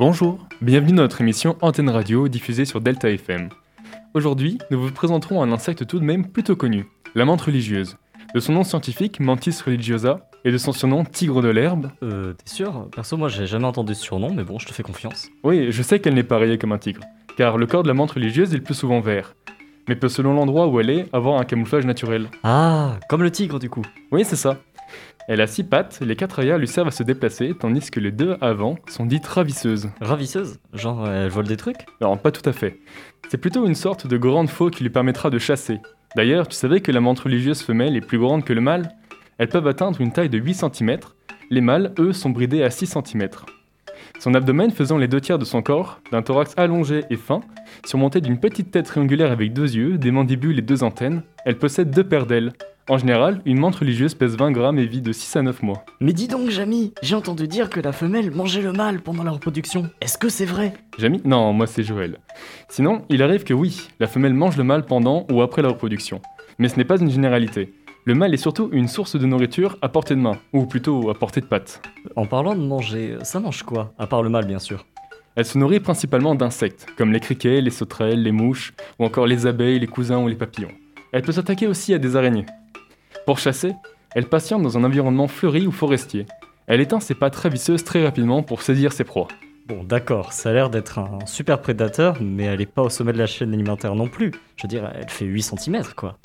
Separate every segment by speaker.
Speaker 1: Bonjour, bienvenue dans notre émission Antenne Radio diffusée sur Delta FM. Aujourd'hui, nous vous présenterons un insecte tout de même plutôt connu, la menthe religieuse. De son nom scientifique, Mantis religiosa, et de son surnom tigre de l'herbe.
Speaker 2: Euh, t'es sûr? Perso, moi j'ai jamais entendu ce surnom, mais bon, je te fais confiance.
Speaker 1: Oui, je sais qu'elle n'est pas rayée comme un tigre, car le corps de la menthe religieuse est le plus souvent vert, mais peut selon l'endroit où elle est avoir un camouflage naturel.
Speaker 2: Ah, comme le tigre du coup.
Speaker 1: Oui, c'est ça. Elle a six pattes, les quatre arrière lui servent à se déplacer, tandis que les deux avant sont dites ravisseuses.
Speaker 2: Ravisseuse Genre, euh, elle vole des trucs
Speaker 1: Non, pas tout à fait. C'est plutôt une sorte de grande faux qui lui permettra de chasser. D'ailleurs, tu savais que la menthe religieuse femelle est plus grande que le mâle? Elles peuvent atteindre une taille de 8 cm. Les mâles, eux, sont bridés à 6 cm. Son abdomen faisant les deux tiers de son corps, d'un thorax allongé et fin, surmonté d'une petite tête triangulaire avec deux yeux, des mandibules et deux antennes, elle possède deux paires d'ailes. En général, une menthe religieuse pèse 20 grammes et vit de 6 à 9 mois.
Speaker 2: Mais dis donc, Jamy, j'ai entendu dire que la femelle mangeait le mâle pendant la reproduction. Est-ce que c'est vrai?
Speaker 1: Jamy? Non, moi c'est Joël. Sinon, il arrive que oui, la femelle mange le mâle pendant ou après la reproduction. Mais ce n'est pas une généralité. Le mâle est surtout une source de nourriture à portée de main, ou plutôt à portée de patte.
Speaker 2: En parlant de manger, ça mange quoi À part le mâle, bien sûr?
Speaker 1: Elle se nourrit principalement d'insectes, comme les criquets, les sauterelles, les mouches, ou encore les abeilles, les cousins ou les papillons. Elle peut s'attaquer aussi à des araignées. Pour chasser, elle patiente dans un environnement fleuri ou forestier. Elle éteint ses pattes ravisseuses très rapidement pour saisir ses proies.
Speaker 2: Bon, d'accord, ça a l'air d'être un super prédateur, mais elle est pas au sommet de la chaîne alimentaire non plus. Je veux dire, elle fait 8 cm, quoi.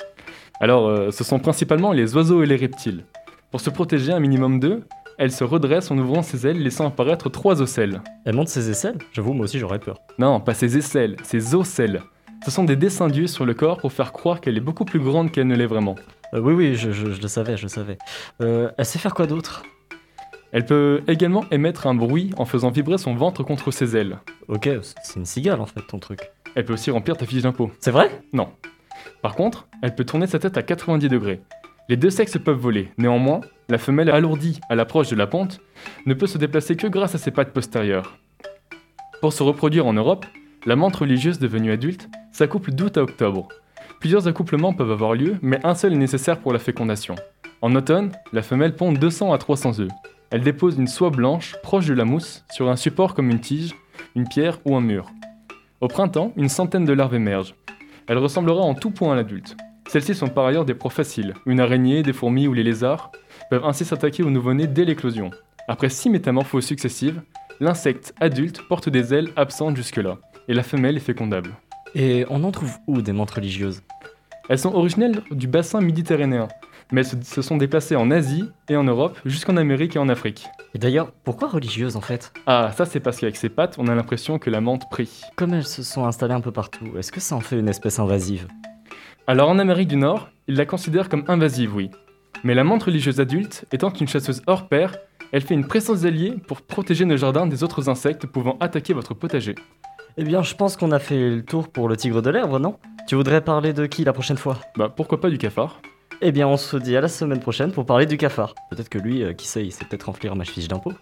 Speaker 1: Alors, euh, ce sont principalement les oiseaux et les reptiles. Pour se protéger un minimum d'eux, elle se redresse en ouvrant ses ailes, laissant apparaître trois ocelles.
Speaker 2: Elle monte ses aisselles? J'avoue, moi aussi j'aurais peur.
Speaker 1: Non, pas ses aisselles, ses ocelles. Ce sont des dessins d'yeux sur le corps pour faire croire qu'elle est beaucoup plus grande qu'elle ne l'est vraiment.
Speaker 2: Euh, oui, oui, je, je- je le savais, je le savais. Euh, elle sait faire quoi d'autre?
Speaker 1: Elle peut également émettre un bruit en faisant vibrer son ventre contre ses ailes.
Speaker 2: Ok, c'est une cigale en fait, ton truc.
Speaker 1: Elle peut aussi remplir ta fiche d'impôt.
Speaker 2: C'est vrai?
Speaker 1: Non. Par contre, elle peut tourner sa tête à 90 degrés. Les deux sexes peuvent voler. Néanmoins, la femelle alourdie à l'approche de la ponte ne peut se déplacer que grâce à ses pattes postérieures. Pour se reproduire en Europe, la menthe religieuse devenue adulte s'accouple d'août à octobre. Plusieurs accouplements peuvent avoir lieu, mais un seul est nécessaire pour la fécondation. En automne, la femelle pond 200 à 300 œufs. Elle dépose une soie blanche proche de la mousse sur un support comme une tige, une pierre ou un mur. Au printemps, une centaine de larves émergent. Elle ressemblera en tout point à l'adulte. Celles-ci sont par ailleurs des proies faciles. Une araignée, des fourmis ou les lézards peuvent ainsi s'attaquer au nouveau-né dès l'éclosion. Après six métamorphoses successives, l'insecte adulte porte des ailes absentes jusque-là, et la femelle est fécondable.
Speaker 2: Et on en trouve où des menthes religieuses?
Speaker 1: Elles sont originelles du bassin méditerranéen, mais elles se, se sont déplacées en Asie et en Europe, jusqu'en Amérique et en Afrique.
Speaker 2: Et d'ailleurs, pourquoi religieuse en fait?
Speaker 1: Ah, ça c'est parce qu'avec ses pattes, on a l'impression que la menthe prie.
Speaker 2: Comme elles se sont installées un peu partout, est-ce que ça en fait une espèce invasive?
Speaker 1: Alors en Amérique du Nord, ils la considèrent comme invasive, oui. Mais la menthe religieuse adulte, étant une chasseuse hors pair, elle fait une présence alliée pour protéger nos jardins des autres insectes pouvant attaquer votre potager.
Speaker 2: Eh bien, je pense qu'on a fait le tour pour le tigre de l'herbe, non? Tu voudrais parler de qui la prochaine fois?
Speaker 1: Bah pourquoi pas du cafard
Speaker 2: Eh bien, on se dit à la semaine prochaine pour parler du cafard. Peut-être que lui, euh, qui sait, il sait peut-être remplir ma fiche d'impôt.